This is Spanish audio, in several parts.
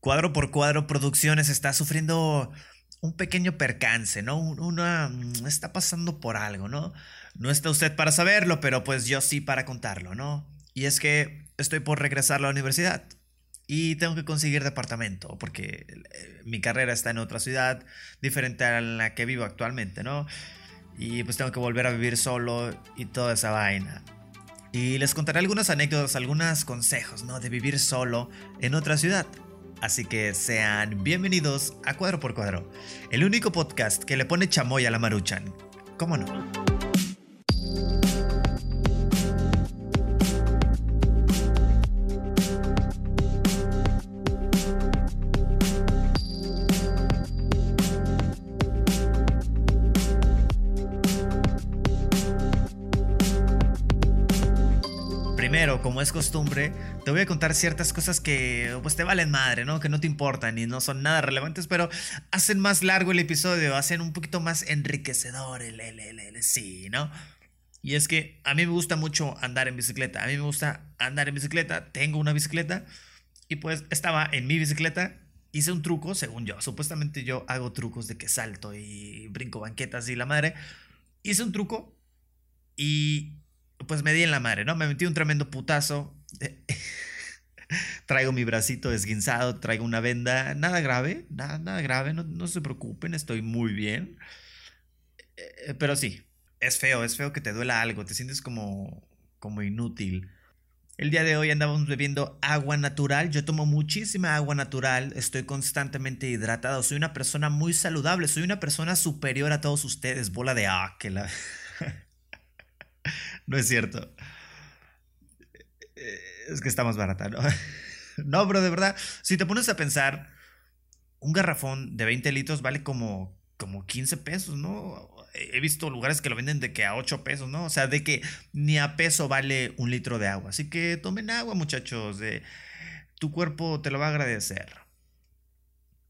Cuadro por cuadro Producciones está sufriendo un pequeño percance, ¿no? Una mm, está pasando por algo, ¿no? No está usted para saberlo, pero pues yo sí para contarlo, ¿no? Y es que estoy por regresar a la universidad y tengo que conseguir departamento porque eh, mi carrera está en otra ciudad diferente a la que vivo actualmente, ¿no? Y pues tengo que volver a vivir solo y toda esa vaina. Y les contaré algunas anécdotas, algunos consejos, ¿no? De vivir solo en otra ciudad. Así que sean bienvenidos a Cuadro por Cuadro, el único podcast que le pone chamoy a la maruchan. ¿Cómo no? Es costumbre, te voy a contar ciertas cosas que pues te valen madre, ¿no? Que no te importan y no son nada relevantes, pero hacen más largo el episodio, hacen un poquito más enriquecedor el, el, el, sí, ¿no? Y es que a mí me gusta mucho andar en bicicleta, a mí me gusta andar en bicicleta, tengo una bicicleta y pues estaba en mi bicicleta hice un truco, según yo. Supuestamente yo hago trucos de que salto y brinco banquetas y la madre. Hice un truco y pues me di en la madre, ¿no? Me metí un tremendo putazo. traigo mi bracito desguinzado, traigo una venda, nada grave, nada, grave, no, se preocupen, estoy muy bien. Eh, pero sí, es feo, es feo que te duela algo, te sientes como, como inútil. El día de hoy andábamos bebiendo agua natural. Yo tomo muchísima agua natural. Estoy constantemente hidratado. Soy una persona muy saludable. Soy una persona superior a todos ustedes. Bola de ah, que la. no es cierto. Es que está más barata, ¿no? No, pero de verdad, si te pones a pensar, un garrafón de 20 litros vale como, como 15 pesos, ¿no? He visto lugares que lo venden de que a 8 pesos, ¿no? O sea, de que ni a peso vale un litro de agua. Así que tomen agua, muchachos. tu cuerpo te lo va a agradecer.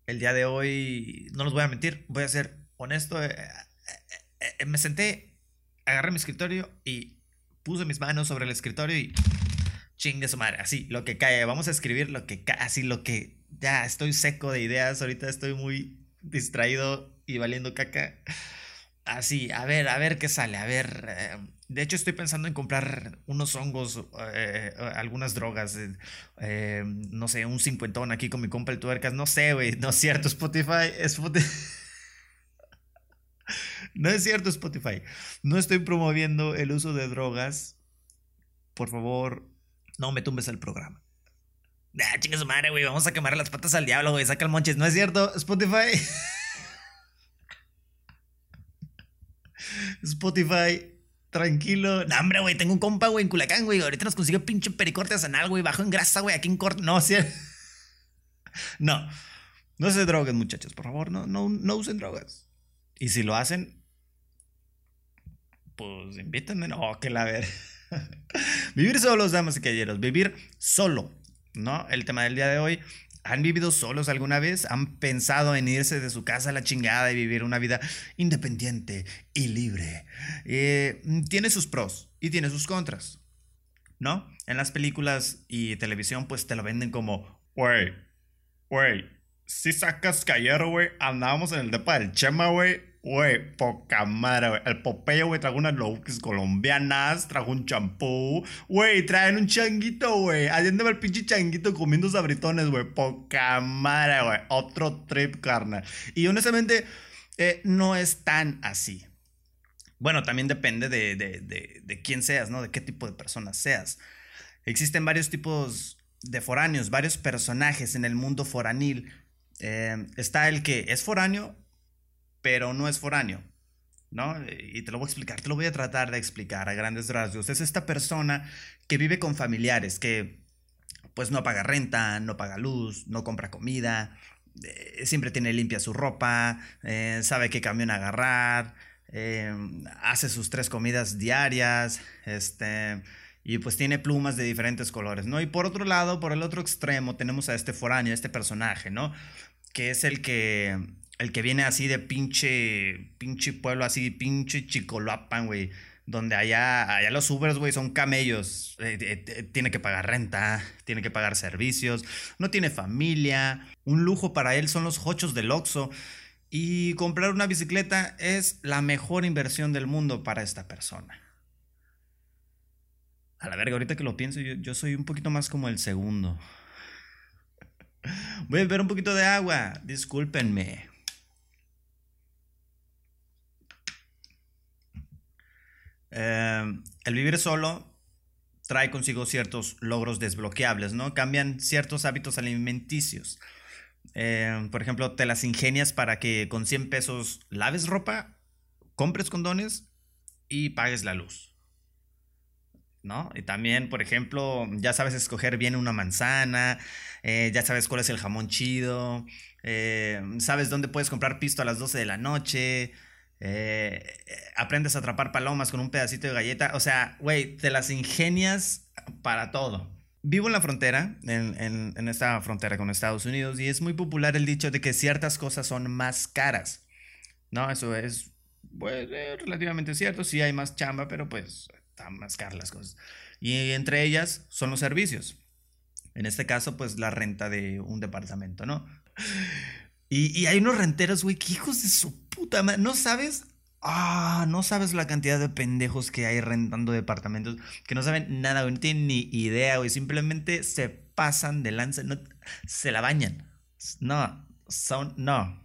El día de hoy, no los voy a mentir, voy a ser honesto. Eh, eh, eh, me senté agarré mi escritorio y puse mis manos sobre el escritorio y chingue su madre, así, lo que cae, vamos a escribir lo que cae, así lo que ya estoy seco de ideas, ahorita estoy muy distraído y valiendo caca. Así, a ver, a ver qué sale, a ver. Eh, de hecho, estoy pensando en comprar unos hongos, eh, algunas drogas, eh, no sé, un cincuentón aquí con mi compa el tuercas, no sé, güey, no es cierto, Spotify, Spotify. No es cierto, Spotify. No estoy promoviendo el uso de drogas. Por favor, no me tumbes el programa. Ah, chinga su madre, güey. Vamos a quemar las patas al diablo, güey. Saca el monches. No es cierto, Spotify. Spotify, tranquilo. No, hombre, güey. Tengo un compa, güey, en Culacán, güey. Ahorita nos consigue pinche pericorte sanal, güey. Bajo en grasa, güey. Aquí en corte. No, ¿sí? No. No se droguen, muchachos. Por favor, no, no, no usen drogas. Y si lo hacen, pues invítenme. No, que la ver. vivir solos, damas y caballeros. Vivir solo, ¿no? El tema del día de hoy. ¿Han vivido solos alguna vez? ¿Han pensado en irse de su casa a la chingada y vivir una vida independiente y libre? Eh, tiene sus pros y tiene sus contras, ¿no? En las películas y televisión pues te lo venden como, güey, güey, si sacas ayer, güey, andábamos en el depa del Chema, güey, Güey, poca madre, güey. El Popeye, güey, trajo unas looks colombianas, trajo un champú. Güey, traen un changuito, güey. Allende el pinche changuito comiendo sabritones, güey. Poca madre, güey. Otro trip, carnal. Y honestamente, eh, no es tan así. Bueno, también depende de, de, de, de quién seas, ¿no? De qué tipo de persona seas. Existen varios tipos de foráneos, varios personajes en el mundo foranil. Eh, está el que es foráneo pero no es foráneo. ¿No? Y te lo voy a explicar, te lo voy a tratar de explicar a grandes rasgos. Es esta persona que vive con familiares, que pues no paga renta, no paga luz, no compra comida, eh, siempre tiene limpia su ropa, eh, sabe qué camión agarrar, eh, hace sus tres comidas diarias, este, y pues tiene plumas de diferentes colores, ¿no? Y por otro lado, por el otro extremo, tenemos a este foráneo, este personaje, ¿no? Que es el que el que viene así de pinche, pinche pueblo, así, pinche chicoloapan, güey. donde allá, allá los Ubers, güey, son camellos. Eh, eh, tiene que pagar renta, tiene que pagar servicios, no tiene familia. Un lujo para él son los hochos del Oxxo. Y comprar una bicicleta es la mejor inversión del mundo para esta persona. A la verga, ahorita que lo pienso, yo, yo soy un poquito más como el segundo. Voy a beber un poquito de agua, discúlpenme. Eh, el vivir solo trae consigo ciertos logros desbloqueables, ¿no? Cambian ciertos hábitos alimenticios. Eh, por ejemplo, te las ingenias para que con 100 pesos laves ropa, compres condones y pagues la luz. ¿No? Y también, por ejemplo, ya sabes escoger bien una manzana, eh, ya sabes cuál es el jamón chido, sabes dónde puedes comprar pisto a las 12 de la noche, eh, aprendes a atrapar palomas con un pedacito de galleta. O sea, güey, te las ingenias para todo. Vivo en la frontera, en, esta frontera con Estados Unidos, y es muy popular el dicho de que ciertas cosas son más caras. No, eso es pues, relativamente cierto. Sí hay más chamba, pero pues están más caras las cosas. Y entre ellas son los servicios. En este caso, pues la renta de un departamento, ¿no? Y, hay unos renteros, güey, que hijos de su puta madre. ¿No sabes? Ah, no sabes la cantidad de pendejos que hay rentando departamentos que no saben nada, güey, no tienen ni idea, güey. Simplemente se pasan de lanza, se la bañan. No, son, no.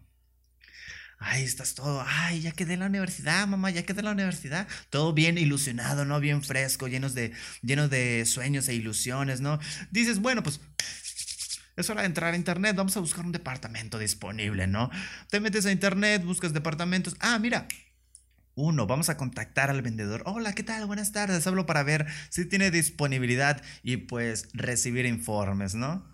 Ay, estás todo, ay, ya quedé en la universidad, mamá, ya quedé en la universidad. Todo bien ilusionado, ¿no? Bien fresco, llenos de, llenos de sueños e ilusiones, ¿no? Dices, bueno, pues es hora de entrar a internet, vamos a buscar un departamento disponible, ¿no? Te metes a internet, buscas departamentos. Ah, mira, uno, vamos a contactar al vendedor. Hola, ¿qué tal? Buenas tardes. Hablo para ver si tiene disponibilidad y pues recibir informes, ¿no?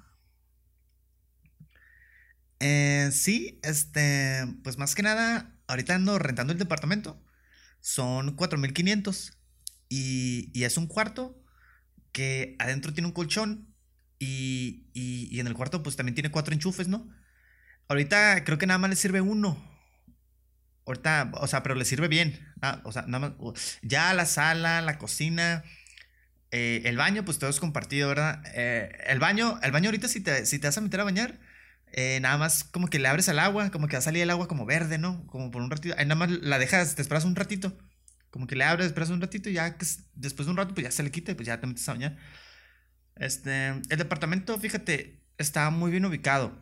Eh, sí, este, pues más que nada, ahorita ando rentando el departamento. Son 4.500 y, y es un cuarto que adentro tiene un colchón y, y, en el cuarto, pues también tiene cuatro enchufes, ¿no? Ahorita creo que nada más le sirve uno. Ahorita, o sea, pero le sirve bien. Ah, o sea, nada más. Ya la sala, la cocina, eh, el baño, pues todo es compartido, ¿verdad? Eh, el baño, el baño ahorita si te, si te vas a meter a bañar, eh, nada más como que le abres al agua, como que va a salir el agua como verde, ¿no? Como por un ratito. Ahí nada más la dejas, te esperas un ratito. Como que le abres, esperas un ratito y ya después de un rato, pues ya se le quita y pues ya te metes a bañar. Este, el departamento, fíjate, está muy bien ubicado.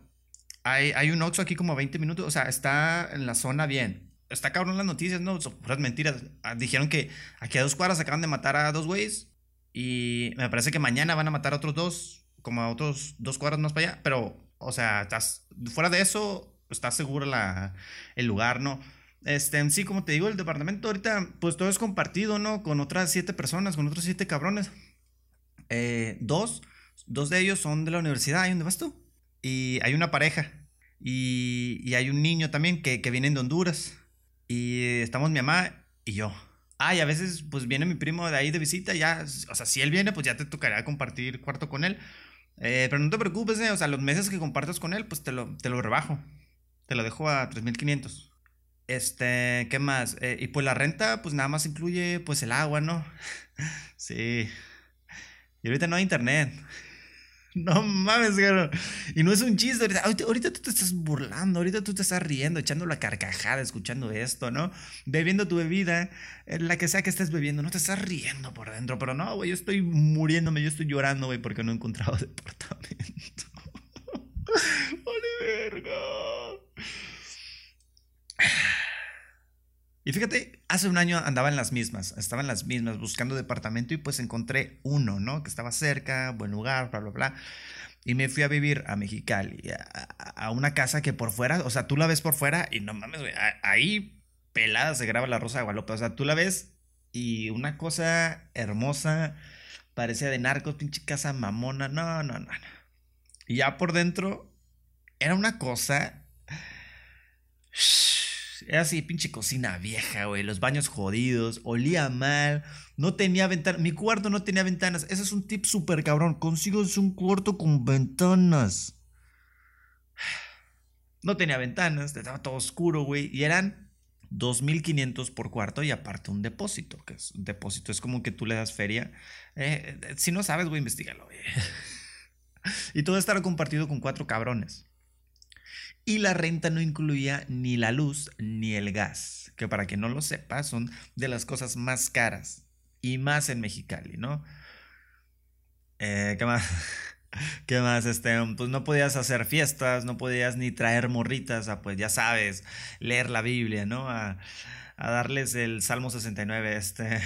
Hay, hay un Oxxo aquí como a 20 minutos, o sea, está en la zona bien. Está cabrón las noticias, ¿no? Son puras mentiras. Ah, dijeron que aquí a dos cuadras acaban de matar a dos güeyes y me parece que mañana van a matar a otros dos, como a otros dos cuadras más para allá, pero, o sea, estás, fuera de eso, está seguro la, el lugar, ¿no? Este, sí, como te digo, el departamento ahorita, pues todo es compartido, ¿no? Con otras siete personas, con otros siete cabrones. Eh, dos, dos de ellos son de la universidad, ¿ahí dónde vas tú? Y hay una pareja. Y, y hay un niño también que, que, viene de Honduras. Y estamos mi mamá y yo. Ah, y a veces pues viene mi primo de ahí de visita, ya, o sea, si él viene, pues ya te tocará compartir cuarto con él. Eh, pero no te preocupes, eh, o sea, los meses que compartas con él, pues te lo, te lo rebajo. Te lo dejo a 3.500. Este, ¿qué más? Eh, y pues la renta, pues nada más incluye pues el agua, ¿no? sí. Y ahorita no hay internet. No mames, cabrón. Y no es un chiste. Ahorita, ahorita, tú te estás burlando, ahorita tú te estás riendo, echando la carcajada, escuchando esto, ¿no? Bebiendo tu bebida, eh, la que sea que estés bebiendo, no te estás riendo por dentro. Pero no, güey, yo estoy muriéndome, yo estoy llorando, güey, porque no he encontrado departamento. ¡Vale, verga! Y fíjate, hace un año andaba en las mismas, estaba en las mismas buscando departamento y pues encontré uno, ¿no? Que estaba cerca, buen lugar, bla, bla, bla. Y me fui a vivir a Mexicali, a, una casa que por fuera, o sea, tú la ves por fuera y no mames, güey, ahí pelada se graba la Rosa de Guadalupe, o sea, tú la ves y una cosa hermosa, parecía de narcos, pinche casa mamona, no, no, no, no. Y ya por dentro era una cosa... Era así, pinche cocina vieja, güey. Los baños jodidos. Olía mal. No tenía ventanas. Mi cuarto no tenía ventanas. Ese es un tip súper cabrón. Consigo un cuarto con ventanas. No tenía ventanas. Estaba todo oscuro, güey. Y eran 2.500 por cuarto y aparte un depósito, que es un depósito, es como que tú le das feria. Eh, eh, si no sabes, voy a investigarlo. y todo estará compartido con cuatro cabrones. Y la renta no incluía ni la luz ni el gas, que para quien no lo sepa son de las cosas más caras y más en Mexicali, ¿no? Eh, ¿Qué más? ¿Qué más? Este, pues no podías hacer fiestas, no podías ni traer morritas a, pues ya sabes, leer la Biblia, ¿no? A, a darles el Salmo 69, este.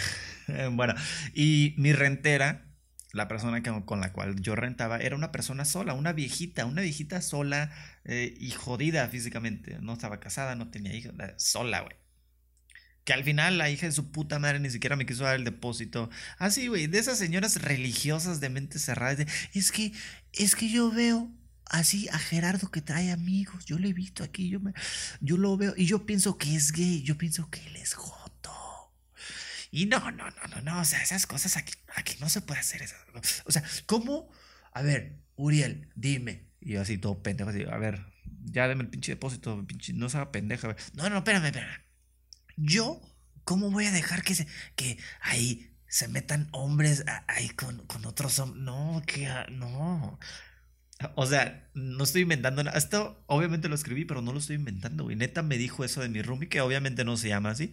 bueno, y mi rentera, la persona con la cual yo rentaba, era una persona sola, una viejita, una viejita sola eh, y jodida físicamente. No estaba casada, no tenía hijos, sola, güey. Que al final la hija de su puta madre ni siquiera me quiso dar el depósito. Así, ah, güey, de esas señoras religiosas de mente cerrada. Es que, es que yo veo así a Gerardo que trae amigos. Yo lo he visto aquí, yo, me, yo lo veo y yo pienso que es gay. Yo pienso que él es. Y no, no, no, no, no. O sea, esas cosas aquí, aquí no se puede hacer. Eso. O sea, ¿cómo? A ver, Uriel, dime. Y yo así todo pendejo, así, a ver, ya deme el pinche depósito, pinche, no se haga pendeja. No, no, espérame, espérame. Yo, ¿cómo voy a dejar que, se, que ahí se metan hombres ahí con, con otros hombres? No, que no. O sea, no estoy inventando nada. Esto obviamente lo escribí, pero no lo estoy inventando, güey. Neta me dijo eso de mi roomie, que obviamente no se llama así.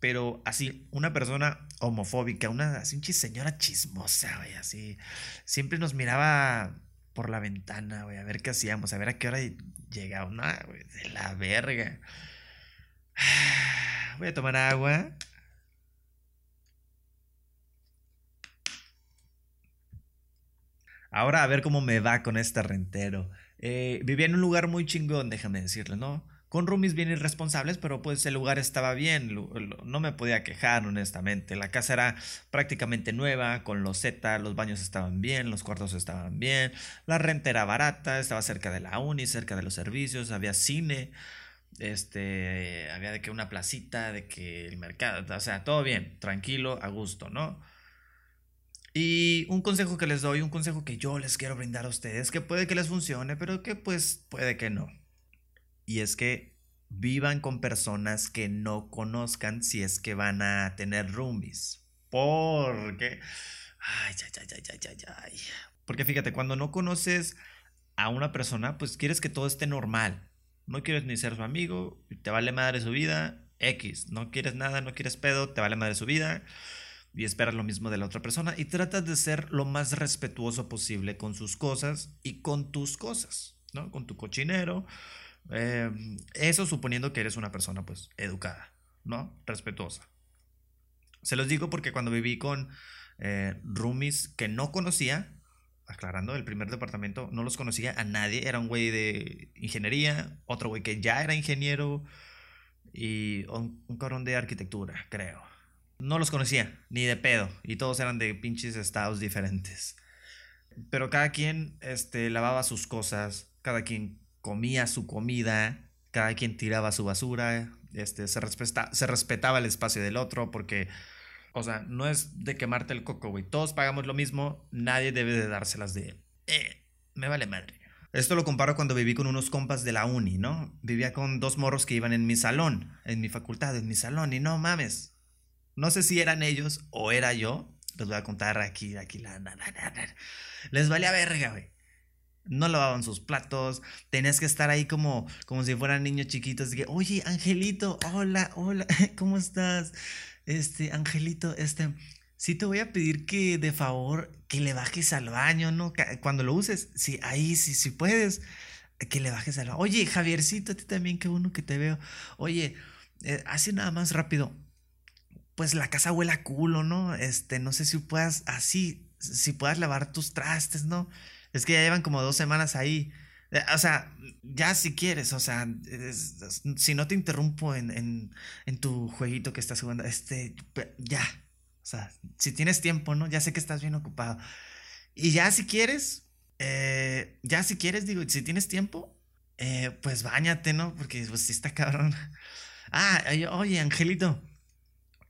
Pero así, una persona homofóbica, una así, señora chismosa, güey, así. Siempre nos miraba por la ventana, güey, a ver qué hacíamos, a ver a qué hora llegaba. una güey, de la verga. Voy a tomar agua. Ahora a ver cómo me va con este rentero. Eh, vivía en un lugar muy chingón, déjame decirle, ¿no? Con roomies bien irresponsables, pero pues el lugar estaba bien, no me podía quejar honestamente. La casa era prácticamente nueva, con los Z, los baños estaban bien, los cuartos estaban bien, la renta era barata, estaba cerca de la uni, cerca de los servicios, había cine, este, había de que una placita, de que el mercado, o sea, todo bien, tranquilo, a gusto, ¿no? Y un consejo que les doy, un consejo que yo les quiero brindar a ustedes, que puede que les funcione, pero que pues puede que no. Y es que vivan con personas que no conozcan si es que van a tener roomies. Porque... Ay, ay, ay, ay, ay, ay. Porque fíjate, cuando no conoces a una persona, pues quieres que todo esté normal no quieres ni ser su amigo, te vale madre su vida, X, no quieres nada, no quieres pedo, te vale madre su vida y esperas lo mismo de la otra persona y tratas de ser lo más respetuoso posible con sus cosas y con tus cosas, ¿no? Con tu cochinero. Em, eso suponiendo que eres una persona pues educada, ¿no? Respetuosa. Se los digo porque cuando viví con eh, roomies que no conocía, aclarando, el primer departamento no los conocía a nadie. Era un güey de ingeniería, otro güey que ya era ingeniero y un, un cabrón de arquitectura, creo. No los conocía, ni de pedo. Y todos eran de pinches estados diferentes. Pero cada quien este, lavaba sus cosas, cada quien comía su comida, cada quien tiraba su basura, este, se, se respetaba el espacio del otro porque o sea, no es de quemarte el coco, güey. Todos pagamos lo mismo, nadie debe de dárselas de... Eh, me vale madre. Esto lo comparo cuando viví con unos compas de la uni, ¿no? Vivía con dos morros que iban en mi salón, en mi facultad, en mi salón, y no mames. No sé si eran ellos o era yo. Les voy a contar aquí, aquí la... Les valía verga, güey. No lavaban sus platos, tenías que estar ahí como, como si fueran niños chiquitos. Que, Oye, Angelito, hola, hola, ¿cómo estás? este, Angelito, este, sí te voy a pedir que de favor que le bajes al baño, ¿no? Cuando lo uses, sí, ahí sí, sí puedes, que le bajes al baño. Oye, Javiercito, a ti también, qué bueno que te veo. Oye, eh, así nada más rápido. Pues la casa huele a culo, ¿no? Este, no sé si puedas, así, si puedas lavar tus trastes, ¿no? Es que ya llevan como dos semanas ahí. Eh, o sea, ya si quieres, o sea, si no te interrumpo en, tu jueguito que estás jugando, este, ya. O sea, si tienes tiempo, ¿no? Ya sé que estás bien ocupado. Y ya si quieres, eh, ya si quieres, digo, si tienes tiempo, eh, pues bañate, ¿no? Porque pues si está cabrón. Ah, oye, Angelito,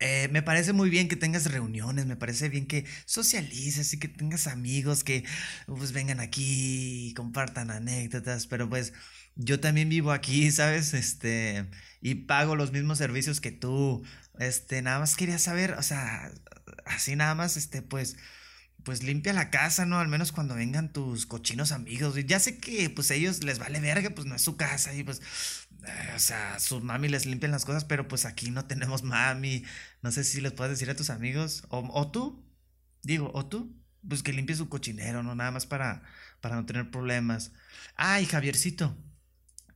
eh, me parece muy bien que tengas reuniones, me parece bien que socialices y que tengas amigos que pues vengan aquí y compartan anécdotas, pero pues yo también vivo aquí, ¿sabes? Este, y pago los mismos servicios que tú. Este, nada más quería saber, o sea, así nada más, este, pues, pues limpia la casa, ¿no? Al menos cuando vengan tus cochinos amigos. Ya sé que, pues, ellos les vale verga, pues no es su casa y pues, eh, o sea, sus mami les limpian las cosas, pero pues aquí no tenemos mami. No sé si les puedes decir a tus amigos, o, o tú, digo, o tú, pues que limpie su cochinero, ¿no? Nada más para, para no tener problemas. Ay, Javiercito.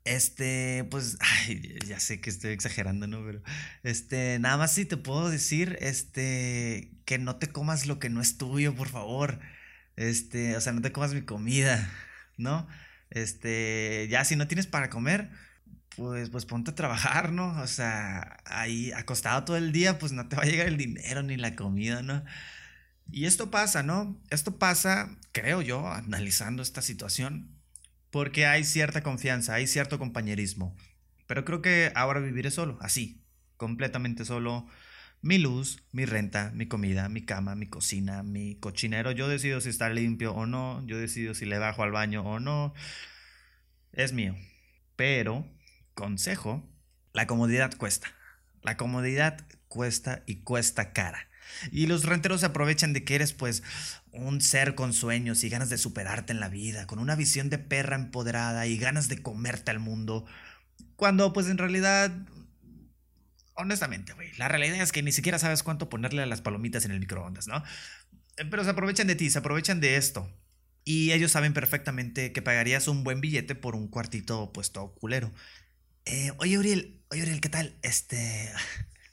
Este, pues, ay, ya sé que estoy exagerando, ¿no? Pero, este, nada más si te puedo decir, este, que no te comas lo que no es tuyo, por favor. Este, o sea, no te comas mi comida, ¿no? Este, ya si no tienes para comer, pues, pues ponte a trabajar, ¿no? O sea, ahí acostado todo el día, pues no te va a llegar el dinero ni la comida, ¿no? Y esto pasa, ¿no? Esto pasa, creo yo, analizando esta situación, porque hay cierta confianza, hay cierto compañerismo. Pero creo que ahora viviré solo, así, completamente solo. Mi luz, mi renta, mi comida, mi cama, mi cocina, mi cochinero. Yo decido si está limpio o no. Yo decido si le bajo al baño o no. Es mío. Pero, consejo, la comodidad cuesta. La comodidad cuesta y cuesta cara. Y los renteros se aprovechan de que eres pues un ser con sueños y ganas de superarte en la vida, con una visión de perra empoderada y ganas de comerte al mundo. Cuando pues en realidad, honestamente, güey, la realidad es que ni siquiera sabes cuánto ponerle a las palomitas en el microondas, ¿no? Pero se aprovechan de ti, se aprovechan de esto. Y ellos saben perfectamente que pagarías un buen billete por un cuartito pues todo culero. Eh, oye, Uriel, oye, Uriel, ¿qué tal? Este...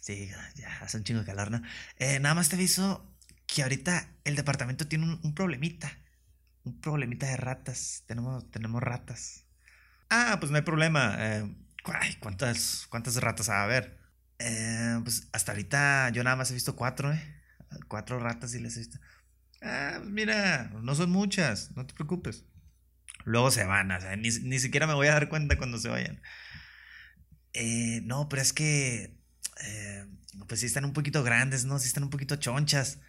Sí, ya hace un chingo de calor, ¿no? Eh, nada más te aviso que ahorita el departamento tiene un, problemita. Un problemita de ratas. Tenemos, tenemos ratas. Ah, pues no hay problema. Eh, ¿cuántas, ¿Cuántas ratas va a haber? Eh, pues hasta ahorita yo nada más he visto cuatro, ¿eh? Cuatro ratas y les he visto. Ah, pues mira, no son muchas, no te preocupes. Luego se van, o sea, ni, ni siquiera me voy a dar cuenta cuando se vayan. Eh, no, pero es que eh, pues sí están un poquito grandes, ¿no? Sí están un poquito chonchas.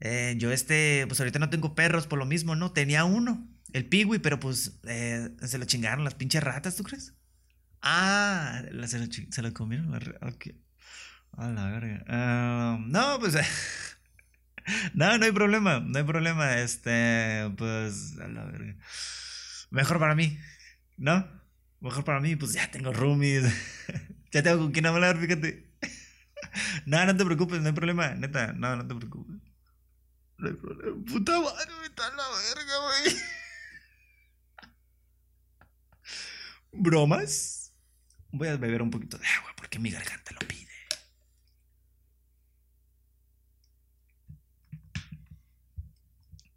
Eh, yo este, pues ahorita no tengo perros por lo mismo, ¿no? Tenía uno, el Piwi, pero pues eh, se lo chingaron las pinches ratas, ¿tú crees? Ah, se lo, se lo comieron. A la verga. Ah, no, pues... no, no hay problema, no hay problema. Este, pues, a la verga. Mejor para mí, ¿no? Mejor para mí, pues ya tengo roomies. Ya tengo con quién hablar, fíjate. no, no te preocupes, no hay problema, neta, no, no te preocupes. No hay problema. Puta madre, me está la verga, güey. ¿Bromas? Voy a beber un poquito de agua porque mi garganta lo pide.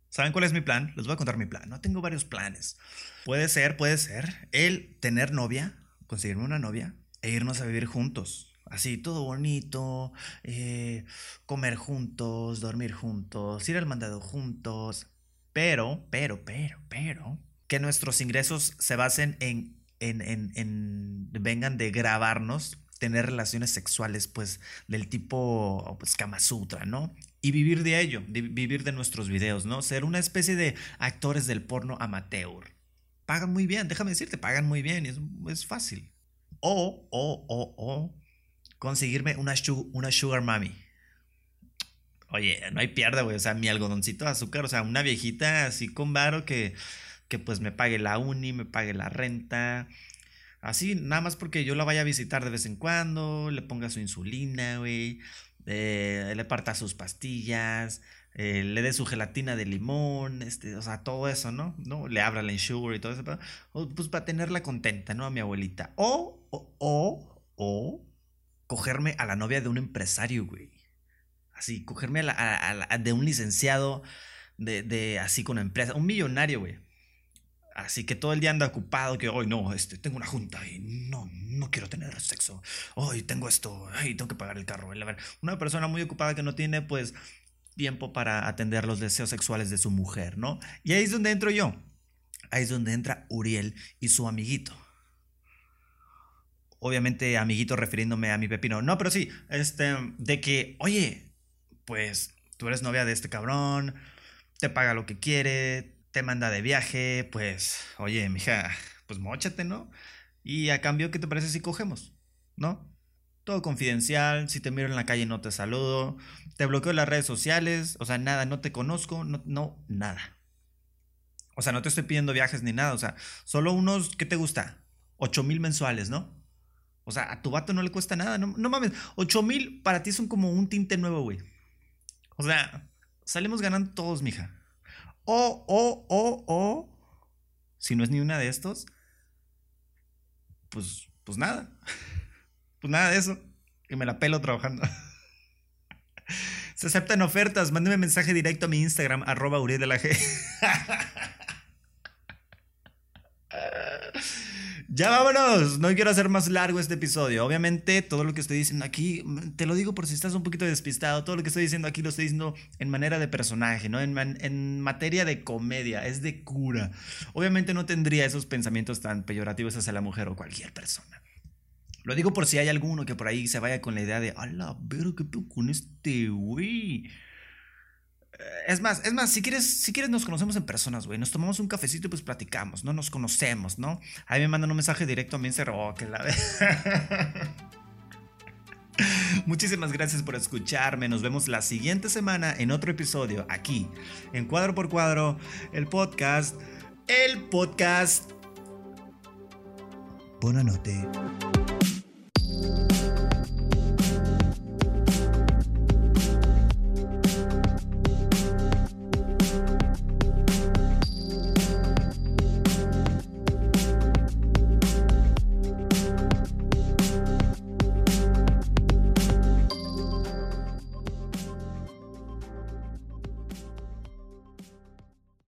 ¿Saben cuál es mi plan? Les voy a contar mi plan. No tengo varios planes. Puede ser, puede ser el tener novia, conseguirme una novia, e irnos a vivir juntos. Así, todo bonito, eh, comer juntos, dormir juntos, ir al mandado juntos. Pero, pero, pero, pero, que nuestros ingresos se basen en, en, en, en vengan de grabarnos, tener relaciones sexuales, pues, del tipo, pues, Kama Sutra, ¿no? Y vivir de ello, vivir de nuestros videos, ¿no? Ser una especie de actores del porno amateur. Pagan muy bien, déjame decirte, pagan muy bien es, es fácil. O, o, o, o, conseguirme una, una sugar mami. Oye, no hay pierda, güey. O sea, mi algodoncito de azúcar, o sea, una viejita así con varo que, que pues me pague la uni, me pague la renta. Así, nada más porque yo la vaya a visitar de vez en cuando, le ponga su insulina, güey, eh, le parta sus pastillas, eh, le dé su gelatina de limón, este, o sea, todo eso, ¿no? ¿No? Le abra la sugar y todo eso, pues para tenerla contenta, ¿no? A mi abuelita. O o, o, cogerme a la novia de un empresario, güey. Así, cogerme a la, de un licenciado de, de, así con una empresa, un millonario, güey. Así que todo el día anda ocupado, que hoy no, este, tengo una junta y no, no quiero tener sexo. Hoy tengo esto, ay, tengo que pagar el carro. Una persona muy ocupada que no tiene, pues, tiempo para atender los deseos sexuales de su mujer, ¿no? Y ahí es donde entro yo. Ahí es donde entra Uriel y su amiguito. Obviamente, amiguito refiriéndome a mi pepino. No, pero sí, este, de que, oye, pues tú eres novia de este cabrón, te paga lo que quiere, te manda de viaje, pues, oye, mija, pues mochate, ¿no? Y a cambio, ¿qué te parece si cogemos? ¿No? Todo confidencial, si te miro en la calle no te saludo, te bloqueo las redes sociales, o sea, nada, no te conozco, no, no, nada. O sea, no te estoy pidiendo viajes ni nada, o sea, solo unos, ¿qué te gusta? 8 mil mensuales, ¿no? O sea, a tu vato no le cuesta nada, no, no mames, 8 mil para ti son como un tinte nuevo, güey. O sea, salimos ganando todos, mija. O, o, o, o, si no es ni una de estos, pues, pues nada. Pues nada de eso. Y me la pelo trabajando. Se aceptan ofertas. Mándeme mensaje directo a mi Instagram, arroba Uriel de la G. Ya vámonos, no quiero hacer más largo este episodio. Obviamente todo lo que estoy diciendo aquí, te lo digo por si estás un poquito despistado, todo lo que estoy diciendo aquí lo estoy diciendo en manera de personaje, ¿no? En, en materia de comedia, es de cura. Obviamente no tendría esos pensamientos tan peyorativos hacia la mujer o cualquier persona. Lo digo por si hay alguno que por ahí se vaya con la idea de, ala, pero qué pedo con este güey. Es más, es más, si quieres, si quieres nos conocemos en personas, güey. Nos tomamos un cafecito y pues platicamos, ¿no? Nos conocemos, ¿no? Ahí me mandan un mensaje directo a mí en oh, que la Muchísimas gracias por escucharme. Nos vemos la siguiente semana en otro episodio aquí, en Cuadro por Cuadro, el podcast. El podcast. Buena noche.